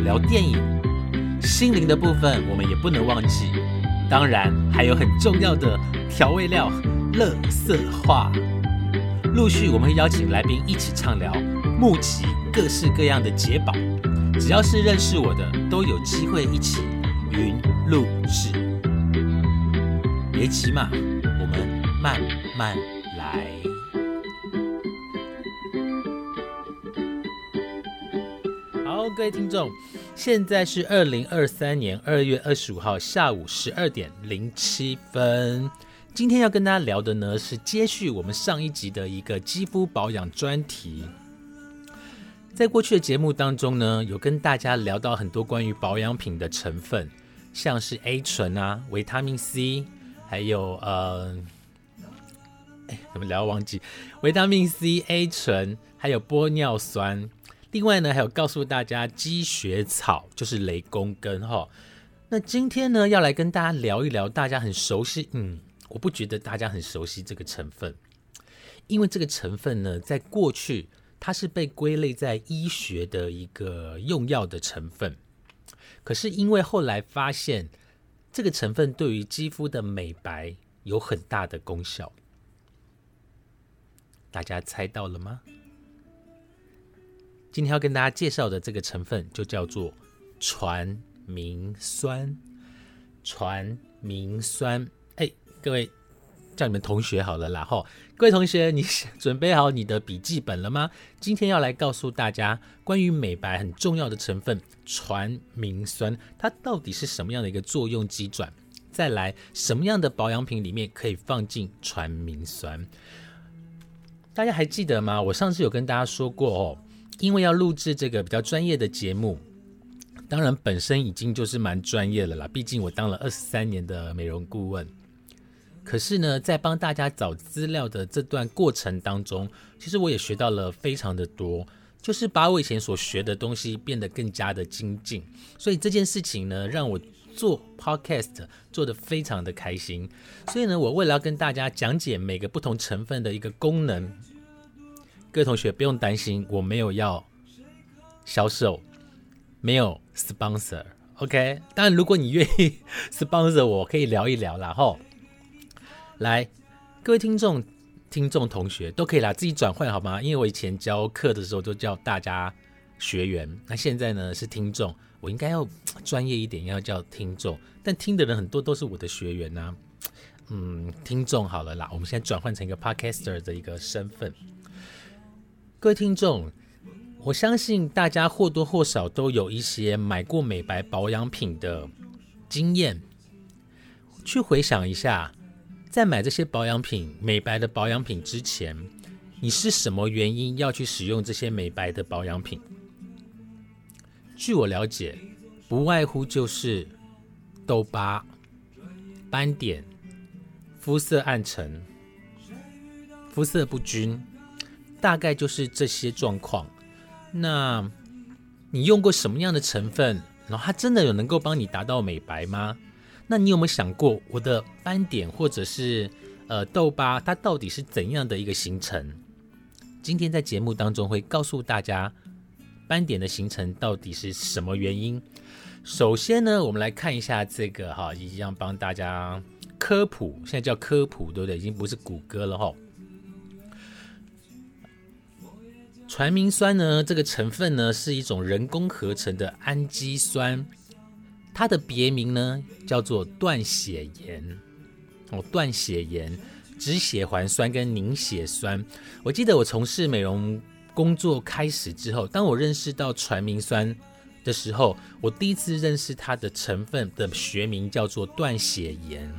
聊电影。心灵的部分我们也不能忘记，当然还有很重要的调味料——乐色话。陆续我们会邀请来宾一起畅聊，募集各式各样的解宝。只要是认识我的，都有机会一起云录制。别急嘛，我们慢慢各位听众，现在是二零二三年二月二十五号下午十二点零七分。今天要跟大家聊的呢，是接续我们上一集的一个肌肤保养专题。在过去的节目当中呢，有跟大家聊到很多关于保养品的成分，像是 A 醇啊、维他命 C，还有呃，怎么聊忘记？维他命 C、A 醇，还有玻尿酸。另外呢，还有告诉大家积雪草就是雷公根哈。那今天呢，要来跟大家聊一聊大家很熟悉，嗯，我不觉得大家很熟悉这个成分，因为这个成分呢，在过去它是被归类在医学的一个用药的成分，可是因为后来发现这个成分对于肌肤的美白有很大的功效，大家猜到了吗？今天要跟大家介绍的这个成分就叫做传明酸。传明酸，哎，各位叫你们同学好了啦哈！各位同学，你准备好你的笔记本了吗？今天要来告诉大家关于美白很重要的成分传明酸，它到底是什么样的一个作用机转？再来，什么样的保养品里面可以放进传明酸？大家还记得吗？我上次有跟大家说过哦。因为要录制这个比较专业的节目，当然本身已经就是蛮专业了啦。毕竟我当了二十三年的美容顾问。可是呢，在帮大家找资料的这段过程当中，其实我也学到了非常的多，就是把我以前所学的东西变得更加的精进。所以这件事情呢，让我做 podcast 做得非常的开心。所以呢，我为了要跟大家讲解每个不同成分的一个功能。各位同学不用担心，我没有要销售，没有 sponsor，OK。当然，如果你愿意 sponsor，我可以聊一聊然后来，各位听众、听众同学都可以啦自己转换好吗？因为我以前教课的时候都叫大家学员，那现在呢是听众，我应该要专业一点，要叫听众。但听的人很多都是我的学员呐，嗯，听众好了啦，我们现在转换成一个 podcaster 的一个身份。各位听众，我相信大家或多或少都有一些买过美白保养品的经验。去回想一下，在买这些保养品、美白的保养品之前，你是什么原因要去使用这些美白的保养品？据我了解，不外乎就是痘疤、斑点、肤色暗沉、肤色不均。大概就是这些状况。那你用过什么样的成分？然后它真的有能够帮你达到美白吗？那你有没有想过，我的斑点或者是呃痘疤，它到底是怎样的一个形成？今天在节目当中会告诉大家，斑点的形成到底是什么原因。首先呢，我们来看一下这个哈，一样帮大家科普，现在叫科普，对不对？已经不是谷歌了哈。传明酸呢，这个成分呢是一种人工合成的氨基酸，它的别名呢叫做断血盐。哦，断血盐、脂血环酸跟凝血酸。我记得我从事美容工作开始之后，当我认识到传明酸的时候，我第一次认识它的成分的学名叫做断血盐。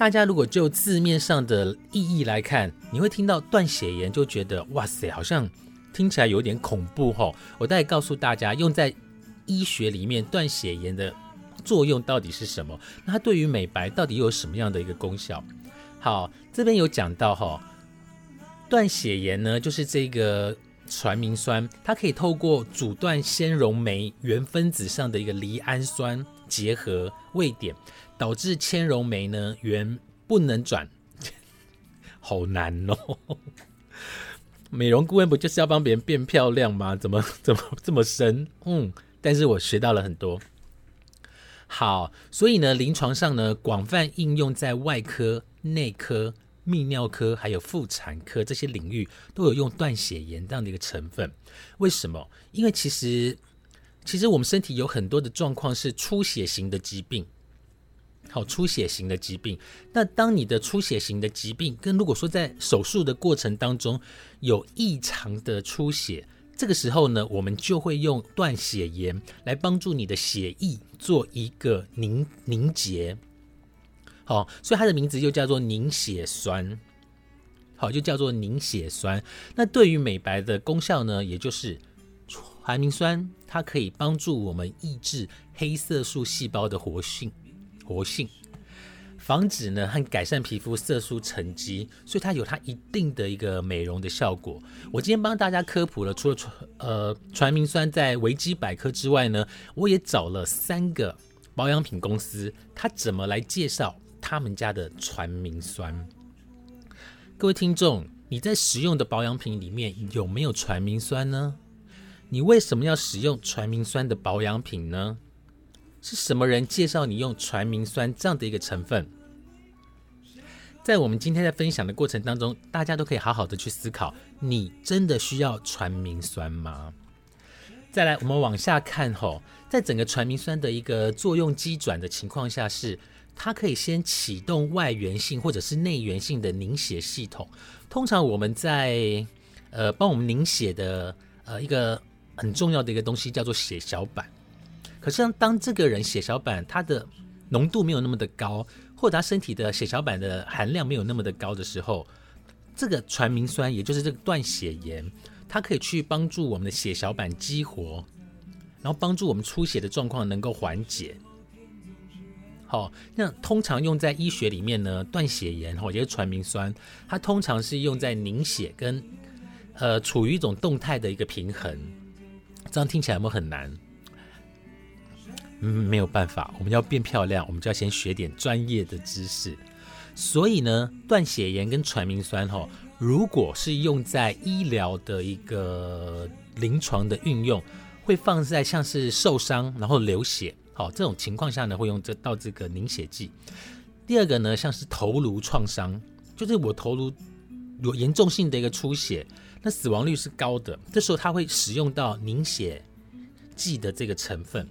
大家如果就字面上的意义来看，你会听到断血盐就觉得哇塞，好像听起来有点恐怖吼。我大概告诉大家，用在医学里面断血盐的作用到底是什么？那它对于美白到底又有什么样的一个功效？好，这边有讲到哈，断血盐呢，就是这个传明酸，它可以透过阻断纤溶酶原分子上的一个离氨酸结合位点，导致纤溶酶呢原不能转，好难哦。美容顾问不就是要帮别人变漂亮吗？怎么 怎么这么深？嗯，但是我学到了很多。好，所以呢，临床上呢，广泛应用在外科、内科、泌尿科还有妇产科这些领域，都有用断血盐这样的一个成分。为什么？因为其实其实我们身体有很多的状况是出血型的疾病。好，出血型的疾病。那当你的出血型的疾病跟如果说在手术的过程当中有异常的出血，这个时候呢，我们就会用断血盐来帮助你的血液做一个凝凝结。好，所以它的名字又叫做凝血酸。好，就叫做凝血酸。那对于美白的功效呢，也就是传明酸，它可以帮助我们抑制黑色素细胞的活性。活性，防止呢和改善皮肤色素沉积，所以它有它一定的一个美容的效果。我今天帮大家科普了，除了传呃传明酸在维基百科之外呢，我也找了三个保养品公司，它怎么来介绍他们家的传明酸。各位听众，你在使用的保养品里面有没有传明酸呢？你为什么要使用传明酸的保养品呢？是什么人介绍你用传明酸这样的一个成分？在我们今天在分享的过程当中，大家都可以好好的去思考：你真的需要传明酸吗？再来，我们往下看吼，在整个传明酸的一个作用机转的情况下，是它可以先启动外源性或者是内源性的凝血系统。通常我们在呃帮我们凝血的呃一个很重要的一个东西叫做血小板。可是，当这个人血小板它的浓度没有那么的高，或者他身体的血小板的含量没有那么的高的时候，这个传明酸，也就是这个断血盐，它可以去帮助我们的血小板激活，然后帮助我们出血的状况能够缓解。好，那通常用在医学里面呢，断血盐或者是传明酸，它通常是用在凝血跟呃处于一种动态的一个平衡。这样听起来有没有很难？嗯，没有办法，我们要变漂亮，我们就要先学点专业的知识。所以呢，断血盐跟传明酸哈，如果是用在医疗的一个临床的运用，会放在像是受伤然后流血，好这种情况下呢，会用这到这个凝血剂。第二个呢，像是头颅创伤，就是我头颅有严重性的一个出血，那死亡率是高的，这时候它会使用到凝血剂的这个成分。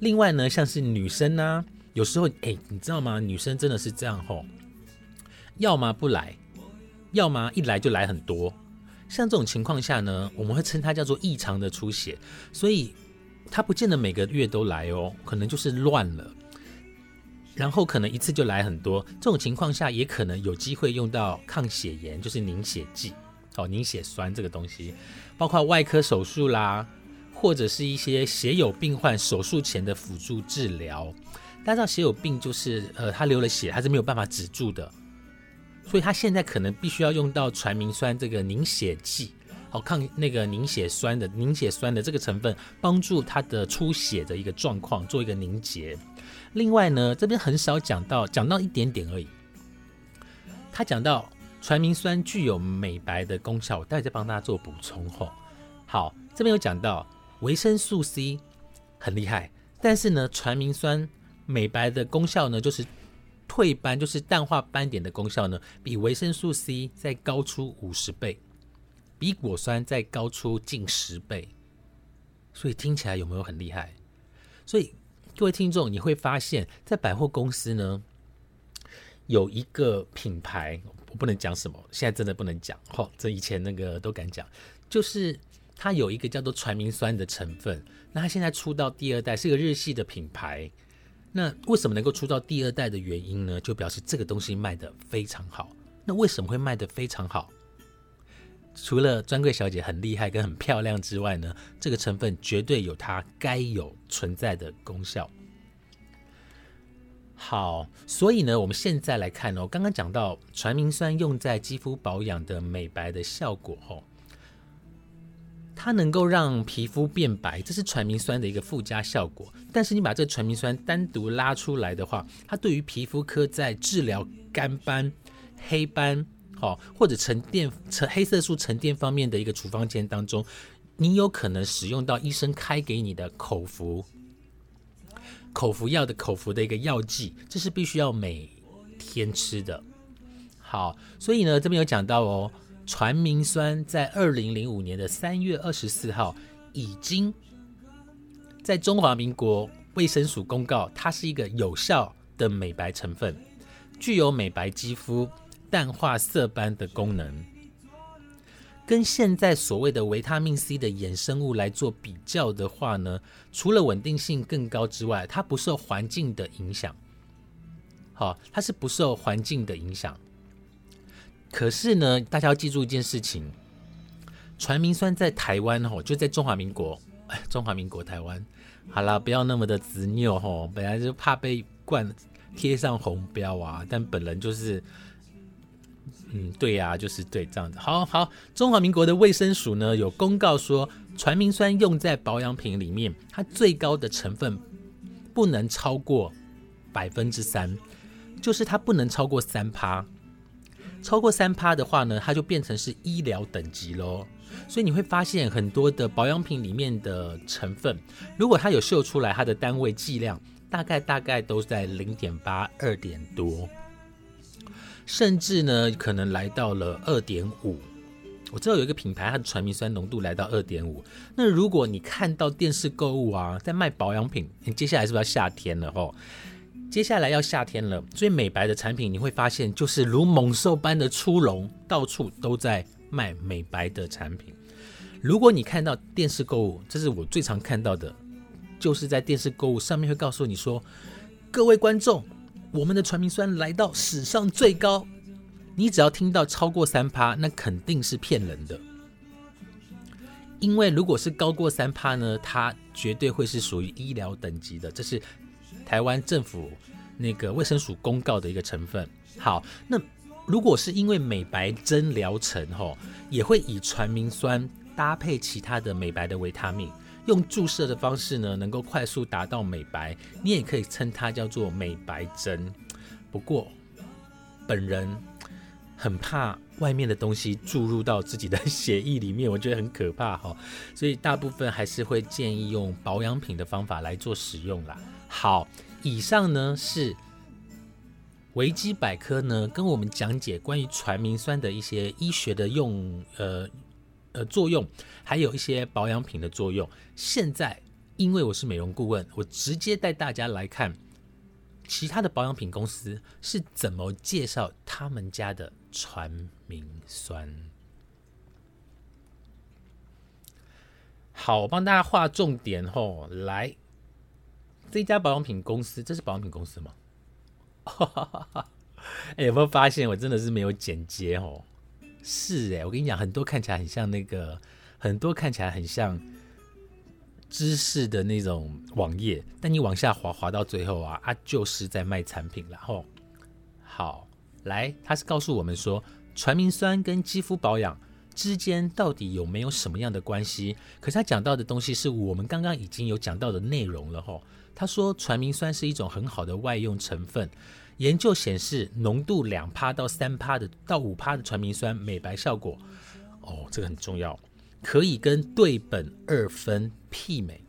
另外呢，像是女生呢，有时候哎，你知道吗？女生真的是这样吼，要么不来，要么一来就来很多。像这种情况下呢，我们会称它叫做异常的出血，所以它不见得每个月都来哦，可能就是乱了，然后可能一次就来很多。这种情况下，也可能有机会用到抗血盐，就是凝血剂，哦，凝血栓这个东西，包括外科手术啦。或者是一些血友病患手术前的辅助治疗，大家知道血友病就是呃他流了血还是没有办法止住的，所以他现在可能必须要用到传明酸这个凝血剂，好抗那个凝血酸的凝血酸的这个成分，帮助他的出血的一个状况做一个凝结。另外呢，这边很少讲到，讲到一点点而已。他讲到传明酸具有美白的功效，我待会再帮大家做补充吼。好，这边有讲到。维生素 C 很厉害，但是呢，传明酸美白的功效呢，就是退斑，就是淡化斑点的功效呢，比维生素 C 再高出五十倍，比果酸再高出近十倍。所以听起来有没有很厉害？所以各位听众，你会发现在百货公司呢，有一个品牌，我不能讲什么，现在真的不能讲。哦，这以前那个都敢讲，就是。它有一个叫做传明酸的成分，那它现在出到第二代，是个日系的品牌。那为什么能够出到第二代的原因呢？就表示这个东西卖的非常好。那为什么会卖的非常好？除了专柜小姐很厉害跟很漂亮之外呢，这个成分绝对有它该有存在的功效。好，所以呢，我们现在来看哦，刚刚讲到传明酸用在肌肤保养的美白的效果哦，它能够让皮肤变白，这是传明酸的一个附加效果。但是你把这传明酸单独拉出来的话，它对于皮肤科在治疗干斑、黑斑，好或者沉淀、沉黑色素沉淀方面的一个处方间当中，你有可能使用到医生开给你的口服。口服药的口服的一个药剂，这是必须要每天吃的。好，所以呢，这边有讲到哦，传明酸在二零零五年的三月二十四号，已经在中华民国卫生署公告，它是一个有效的美白成分，具有美白肌肤、淡化色斑的功能。跟现在所谓的维他命 C 的衍生物来做比较的话呢，除了稳定性更高之外，它不受环境的影响。好，它是不受环境的影响。可是呢，大家要记住一件事情：传明酸在台湾吼，就在中华民国，中华民国台湾。好了，不要那么的执拗吼，本来就怕被冠贴上红标啊，但本人就是。嗯，对呀，就是对这样子。好好，中华民国的卫生署呢有公告说，传明酸用在保养品里面，它最高的成分不能超过百分之三，就是它不能超过三趴。超过三趴的话呢，它就变成是医疗等级喽。所以你会发现很多的保养品里面的成分，如果它有秀出来它的单位剂量，大概大概都在零点八、二点多。甚至呢，可能来到了二点五。我知道有一个品牌，它的传明酸浓度来到二点五。那如果你看到电视购物啊，在卖保养品，你接下来是不是要夏天了？吼，接下来要夏天了，所以美白的产品你会发现，就是如猛兽般的出笼，到处都在卖美白的产品。如果你看到电视购物，这是我最常看到的，就是在电视购物上面会告诉你说，各位观众。我们的传明酸来到史上最高，你只要听到超过三趴，那肯定是骗人的。因为如果是高过三趴呢，它绝对会是属于医疗等级的，这是台湾政府那个卫生署公告的一个成分。好，那如果是因为美白针疗程吼，也会以传明酸搭配其他的美白的维他命。用注射的方式呢，能够快速达到美白，你也可以称它叫做美白针。不过，本人很怕外面的东西注入到自己的血液里面，我觉得很可怕哈。所以大部分还是会建议用保养品的方法来做使用啦。好，以上呢是维基百科呢跟我们讲解关于传明酸的一些医学的用呃。呃，作用还有一些保养品的作用。现在，因为我是美容顾问，我直接带大家来看其他的保养品公司是怎么介绍他们家的传明酸。好，我帮大家画重点吼，来，这家保养品公司，这是保养品公司吗？哎，有没有发现我真的是没有剪接哦？是哎，我跟你讲，很多看起来很像那个，很多看起来很像知识的那种网页，但你往下滑，滑到最后啊，啊，就是在卖产品。然后，好，来，他是告诉我们说，传明酸跟肌肤保养之间到底有没有什么样的关系？可是他讲到的东西是我们刚刚已经有讲到的内容了吼。他说，传明酸是一种很好的外用成分。研究显示，浓度两趴到三趴的到五趴的传明酸美白效果，哦，这个很重要，可以跟对苯二酚媲美。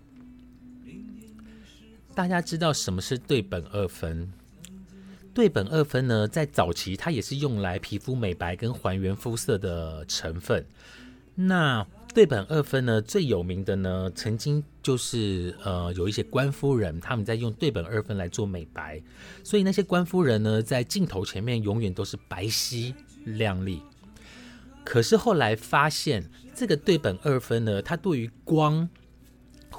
大家知道什么是对苯二酚？对苯二酚呢，在早期它也是用来皮肤美白跟还原肤色的成分。那对苯二酚呢，最有名的呢，曾经就是呃，有一些官夫人他们在用对苯二酚来做美白，所以那些官夫人呢，在镜头前面永远都是白皙亮丽。可是后来发现，这个对苯二酚呢，它对于光，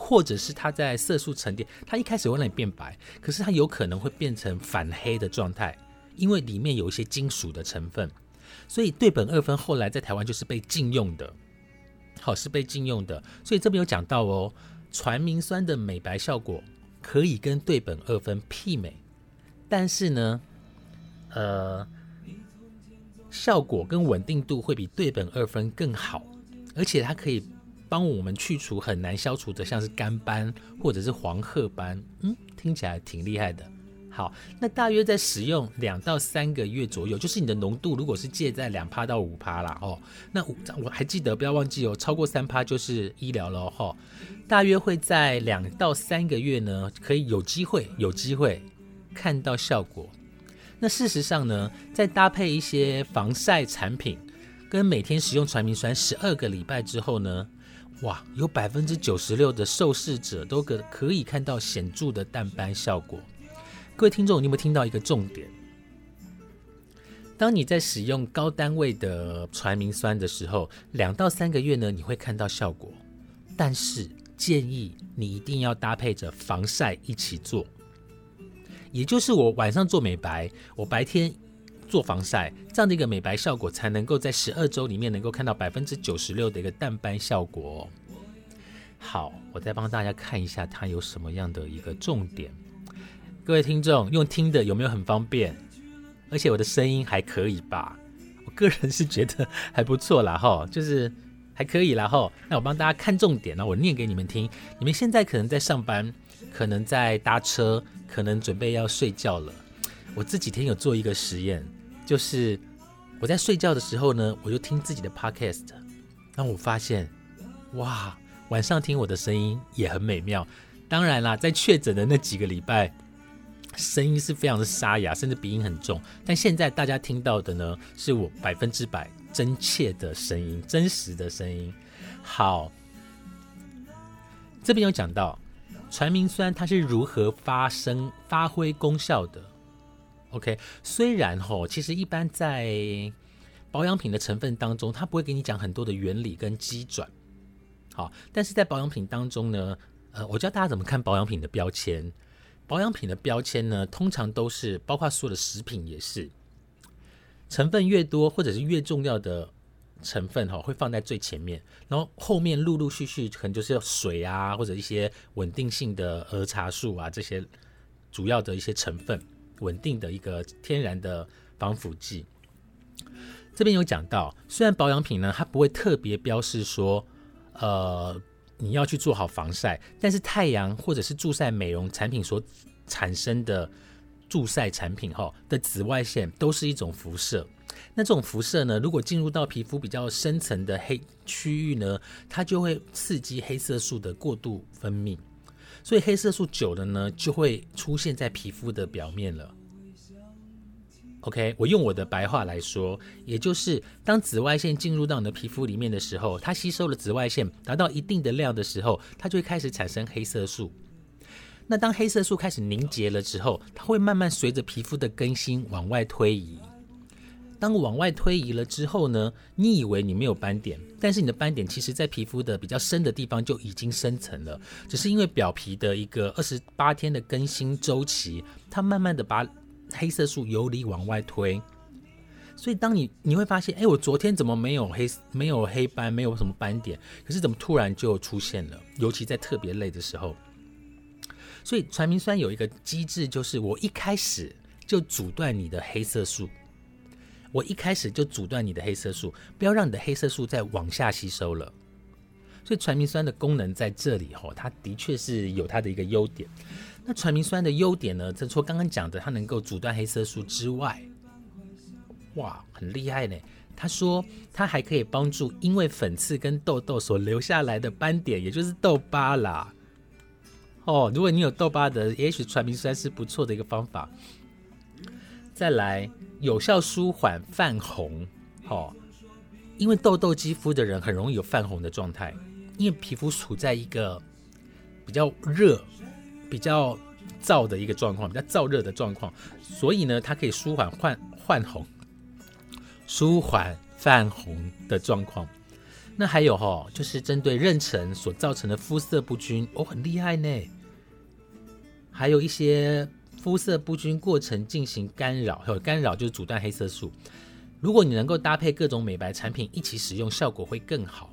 或者是它在色素沉淀，它一开始会让你变白，可是它有可能会变成反黑的状态，因为里面有一些金属的成分。所以对苯二酚后来在台湾就是被禁用的，好是被禁用的。所以这边有讲到哦，传明酸的美白效果可以跟对苯二酚媲美，但是呢，呃，效果跟稳定度会比对苯二酚更好，而且它可以帮我们去除很难消除的，像是干斑或者是黄褐斑。嗯，听起来挺厉害的。好，那大约在使用两到三个月左右，就是你的浓度如果是介在两趴到五趴啦，哦，那我还记得不要忘记哦，超过三趴就是医疗了哈。大约会在两到三个月呢，可以有机会有机会看到效果。那事实上呢，再搭配一些防晒产品，跟每天使用传明酸十二个礼拜之后呢，哇，有百分之九十六的受试者都可可以看到显著的淡斑效果。各位听众，你有没有听到一个重点？当你在使用高单位的传明酸的时候，两到三个月呢，你会看到效果。但是建议你一定要搭配着防晒一起做，也就是我晚上做美白，我白天做防晒，这样的一个美白效果才能够在十二周里面能够看到百分之九十六的一个淡斑效果。好，我再帮大家看一下它有什么样的一个重点。各位听众，用听的有没有很方便？而且我的声音还可以吧？我个人是觉得还不错啦，哈，就是还可以啦，哈。那我帮大家看重点呢，我念给你们听。你们现在可能在上班，可能在搭车，可能准备要睡觉了。我这几天有做一个实验，就是我在睡觉的时候呢，我就听自己的 podcast，然后我发现，哇，晚上听我的声音也很美妙。当然啦，在确诊的那几个礼拜。声音是非常的沙哑，甚至鼻音很重。但现在大家听到的呢，是我百分之百真切的声音，真实的声音。好，这边有讲到传明酸它是如何发生、发挥功效的。OK，虽然吼，其实一般在保养品的成分当中，它不会给你讲很多的原理跟机转。好，但是在保养品当中呢，呃，我教大家怎么看保养品的标签。保养品的标签呢，通常都是包括所有的食品也是，成分越多或者是越重要的成分哈，会放在最前面，然后后面陆陆续续可能就是要水啊，或者一些稳定性的儿茶素啊这些主要的一些成分，稳定的一个天然的防腐剂。这边有讲到，虽然保养品呢，它不会特别标示说，呃。你要去做好防晒，但是太阳或者是助晒美容产品所产生的助晒产品哈的紫外线都是一种辐射。那这种辐射呢，如果进入到皮肤比较深层的黑区域呢，它就会刺激黑色素的过度分泌，所以黑色素久了呢，就会出现在皮肤的表面了。OK，我用我的白话来说，也就是当紫外线进入到你的皮肤里面的时候，它吸收了紫外线达到一定的量的时候，它就会开始产生黑色素。那当黑色素开始凝结了之后，它会慢慢随着皮肤的更新往外推移。当往外推移了之后呢，你以为你没有斑点，但是你的斑点其实在皮肤的比较深的地方就已经生成了，只是因为表皮的一个二十八天的更新周期，它慢慢的把。黑色素由里往外推，所以当你你会发现，哎，我昨天怎么没有黑没有黑斑，没有什么斑点，可是怎么突然就出现了？尤其在特别累的时候。所以传明酸有一个机制，就是我一开始就阻断你的黑色素，我一开始就阻断你的黑色素，不要让你的黑色素再往下吸收了。所以传明酸的功能在这里吼，它的确是有它的一个优点。那传明酸的优点呢？除了刚刚讲的，它能够阻断黑色素之外，哇，很厉害呢。他说，它还可以帮助因为粉刺跟痘痘所留下来的斑点，也就是痘疤啦。哦，如果你有痘疤的，也许传明酸是不错的一个方法。再来，有效舒缓泛红。哦，因为痘痘肌肤的人很容易有泛红的状态，因为皮肤处在一个比较热。比较燥的一个状况，比较燥热的状况，所以呢，它可以舒缓泛泛红、舒缓泛红的状况。那还有哈，就是针对妊娠所造成的肤色不均，哦，很厉害呢。还有一些肤色不均过程进行干扰，还有干扰就是阻断黑色素。如果你能够搭配各种美白产品一起使用，效果会更好。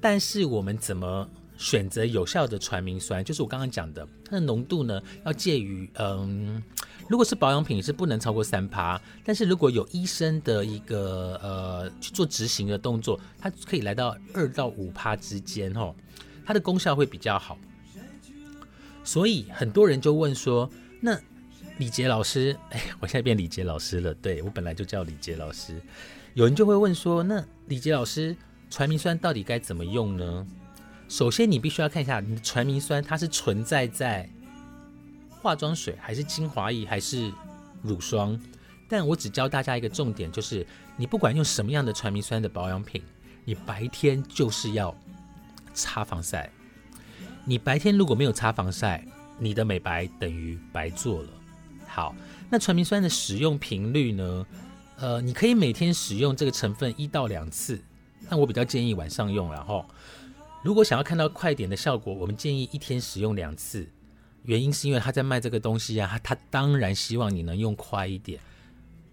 但是我们怎么选择有效的传明酸？就是我刚刚讲的，它的浓度呢要介于嗯，如果是保养品是不能超过三趴，但是如果有医生的一个呃去做执行的动作，它可以来到二到五趴之间哦，它的功效会比较好。所以很多人就问说，那李杰老师，哎，我现在变李杰老师了。对我本来就叫李杰老师。有人就会问说，那李杰老师，传明酸到底该怎么用呢？首先，你必须要看一下你的传明酸，它是存在在化妆水，还是精华液，还是乳霜。但我只教大家一个重点，就是你不管用什么样的传明酸的保养品，你白天就是要擦防晒。你白天如果没有擦防晒，你的美白等于白做了。好，那传明酸的使用频率呢？呃，你可以每天使用这个成分一到两次，但我比较建议晚上用。然后，如果想要看到快点的效果，我们建议一天使用两次。原因是因为他在卖这个东西啊，他当然希望你能用快一点。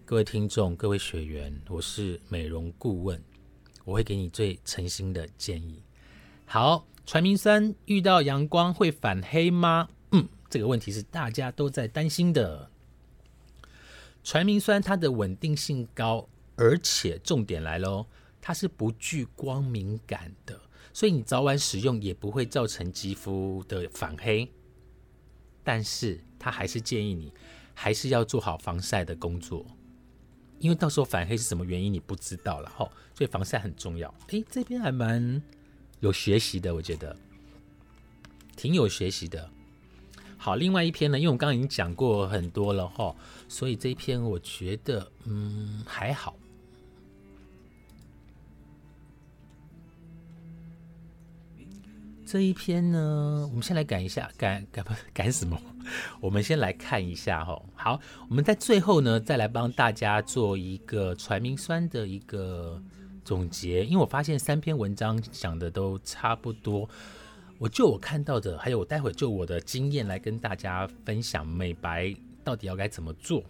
各位听众，各位学员，我是美容顾问，我会给你最诚心的建议。好。传明酸遇到阳光会反黑吗？嗯，这个问题是大家都在担心的。传明酸它的稳定性高，而且重点来喽，它是不具光敏感的，所以你早晚使用也不会造成肌肤的反黑。但是它还是建议你还是要做好防晒的工作，因为到时候反黑是什么原因你不知道了哈，所以防晒很重要。诶，这边还蛮。有学习的，我觉得挺有学习的。好，另外一篇呢，因为我刚刚已经讲过很多了哈，所以这一篇我觉得嗯还好。这一篇呢，我们先来赶一下，赶赶不赶什么？我们先来看一下哈。好，我们在最后呢，再来帮大家做一个传明酸的一个。总结，因为我发现三篇文章讲的都差不多，我就我看到的，还有我待会就我的经验来跟大家分享美白到底要该怎么做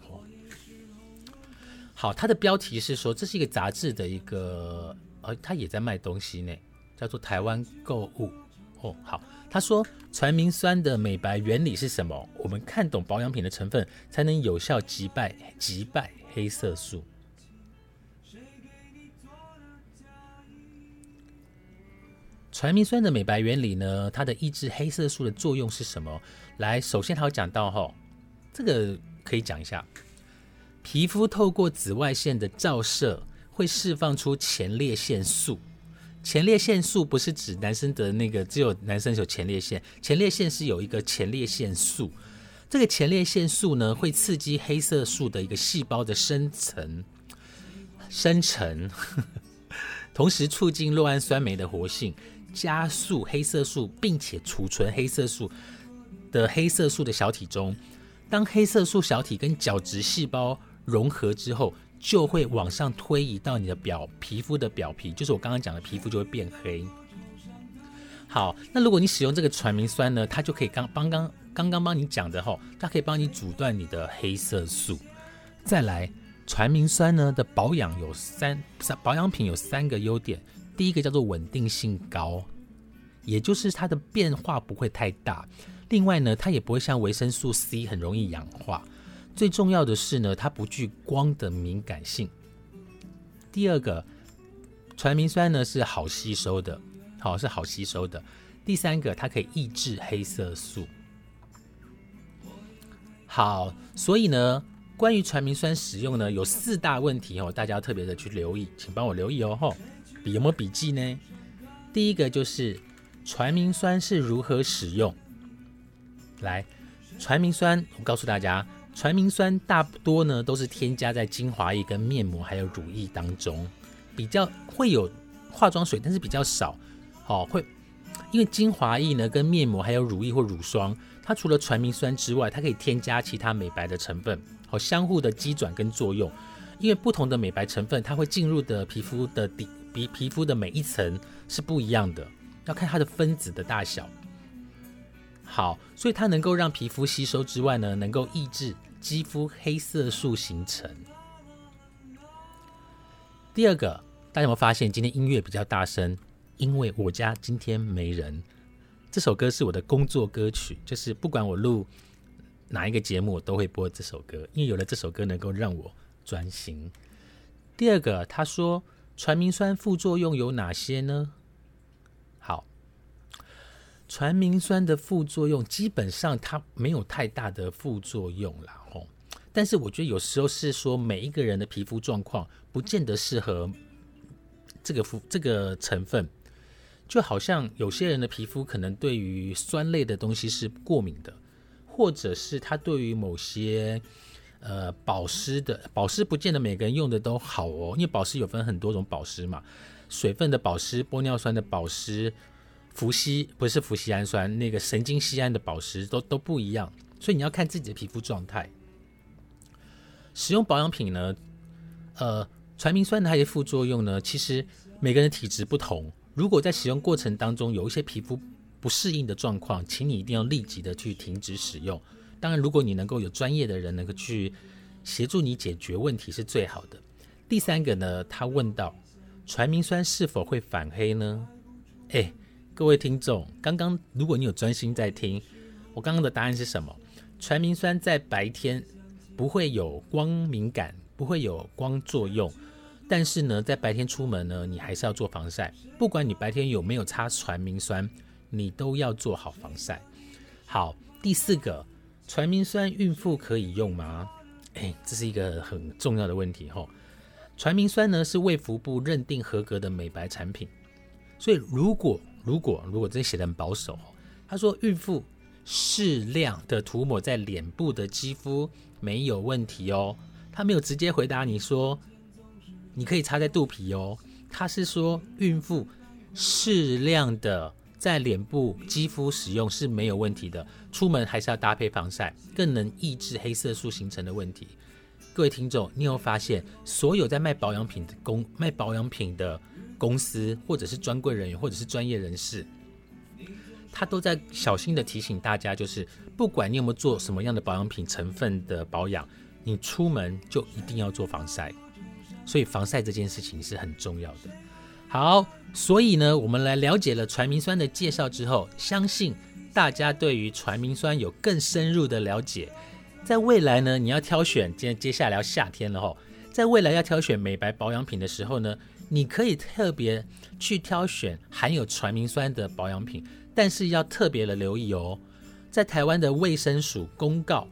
好，它的标题是说这是一个杂志的一个，呃，它也在卖东西呢，叫做台湾购物哦。好，他说传明酸的美白原理是什么？我们看懂保养品的成分，才能有效击败击败黑色素。传明酸的美白原理呢？它的抑制黑色素的作用是什么？来，首先它有讲到哈，这个可以讲一下。皮肤透过紫外线的照射，会释放出前列腺素。前列腺素不是指男生的那个，只有男生有前列腺。前列腺是有一个前列腺素，这个前列腺素呢，会刺激黑色素的一个细胞的生成，生成，同时促进酪氨酸酶的活性。加速黑色素，并且储存黑色素的黑色素的小体中，当黑色素小体跟角质细胞融合之后，就会往上推移到你的表皮肤的表皮，就是我刚刚讲的皮肤就会变黑。好，那如果你使用这个传明酸呢，它就可以刚帮刚刚刚帮你讲的吼，它可以帮你阻断你的黑色素。再来，传明酸呢的保养有三三保养品有三个优点。第一个叫做稳定性高，也就是它的变化不会太大。另外呢，它也不会像维生素 C 很容易氧化。最重要的是呢，它不具光的敏感性。第二个，传明酸呢是好吸收的，好是好吸收的。第三个，它可以抑制黑色素。好，所以呢，关于传明酸使用呢，有四大问题哦，大家要特别的去留意，请帮我留意哦，吼。笔有没有笔记呢？第一个就是传明酸是如何使用。来，传明酸，我告诉大家，传明酸大多呢都是添加在精华液、跟面膜还有乳液当中，比较会有化妆水，但是比较少。好，会因为精华液呢跟面膜还有乳液或乳霜，它除了传明酸之外，它可以添加其他美白的成分，好相互的机转跟作用。因为不同的美白成分，它会进入的皮肤的底。皮皮肤的每一层是不一样的，要看它的分子的大小。好，所以它能够让皮肤吸收之外呢，能够抑制肌肤黑色素形成。第二个，大家有没有发现今天音乐比较大声？因为我家今天没人。这首歌是我的工作歌曲，就是不管我录哪一个节目，我都会播这首歌，因为有了这首歌能够让我专心。第二个，他说传明酸副作用有哪些呢？传明酸的副作用基本上它没有太大的副作用啦，吼。但是我觉得有时候是说每一个人的皮肤状况不见得适合这个肤这个成分，就好像有些人的皮肤可能对于酸类的东西是过敏的，或者是他对于某些呃保湿的保湿不见得每个人用的都好哦，因为保湿有分很多种保湿嘛，水分的保湿、玻尿酸的保湿、氟硒不是氟硒氨酸那个神经酰胺的保湿都都不一样，所以你要看自己的皮肤状态。使用保养品呢，呃，传明酸的那些副作用呢，其实每个人体质不同。如果在使用过程当中有一些皮肤不适应的状况，请你一定要立即的去停止使用。当然，如果你能够有专业的人能够去协助你解决问题，是最好的。第三个呢，他问到传明酸是否会反黑呢？哎，各位听众，刚刚如果你有专心在听，我刚刚的答案是什么？传明酸在白天。不会有光敏感，不会有光作用，但是呢，在白天出门呢，你还是要做防晒。不管你白天有没有擦传明酸，你都要做好防晒。好，第四个，传明酸孕妇可以用吗？哎，这是一个很重要的问题吼。传明酸呢是卫福部认定合格的美白产品，所以如果如果如果真写的很保守，他说孕妇。适量的涂抹在脸部的肌肤没有问题哦，他没有直接回答你说你可以擦在肚皮哦，他是说孕妇适量的在脸部肌肤使用是没有问题的，出门还是要搭配防晒，更能抑制黑色素形成的问题。各位听众，你有发现所有在卖保养品的公卖保养品的公司，或者是专柜人员，或者是专业人士？他都在小心的提醒大家，就是不管你有没有做什么样的保养品成分的保养，你出门就一定要做防晒。所以防晒这件事情是很重要的。好，所以呢，我们来了解了传明酸的介绍之后，相信大家对于传明酸有更深入的了解。在未来呢，你要挑选，接接下来要夏天了哈，在未来要挑选美白保养品的时候呢，你可以特别去挑选含有传明酸的保养品。但是要特别的留意哦，在台湾的卫生署公告，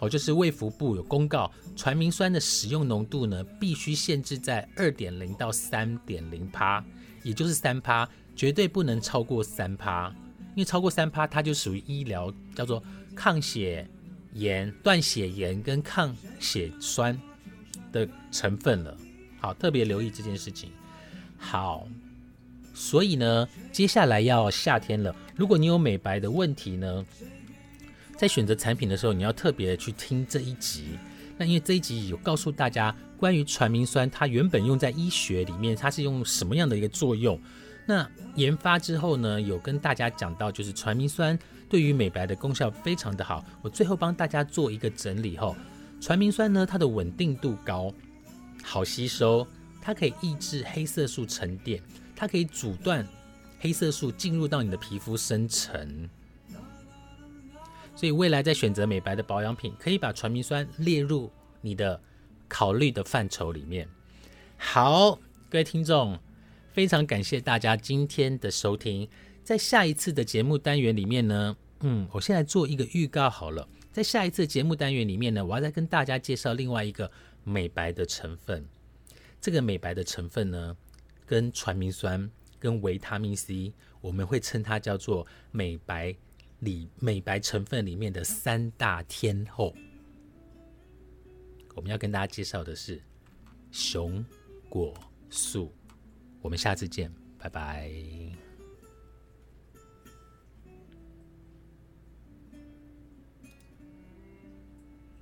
哦，就是卫福部有公告，传明酸的使用浓度呢，必须限制在二点零到三点零帕，也就是三帕，绝对不能超过三帕，因为超过三帕，它就属于医疗叫做抗血盐、断血盐跟抗血栓的成分了。好，特别留意这件事情。好。所以呢，接下来要夏天了。如果你有美白的问题呢，在选择产品的时候，你要特别去听这一集。那因为这一集有告诉大家关于传明酸，它原本用在医学里面，它是用什么样的一个作用？那研发之后呢，有跟大家讲到，就是传明酸对于美白的功效非常的好。我最后帮大家做一个整理后，传明酸呢，它的稳定度高，好吸收，它可以抑制黑色素沉淀。它可以阻断黑色素进入到你的皮肤生成，所以未来在选择美白的保养品，可以把传明酸列入你的考虑的范畴里面。好，各位听众，非常感谢大家今天的收听。在下一次的节目单元里面呢，嗯，我现在做一个预告好了，在下一次节目单元里面呢，我要再跟大家介绍另外一个美白的成分。这个美白的成分呢？跟传明酸、跟维他命 C，我们会称它叫做美白里美白成分里面的三大天后。我们要跟大家介绍的是熊果素。我们下次见，拜拜。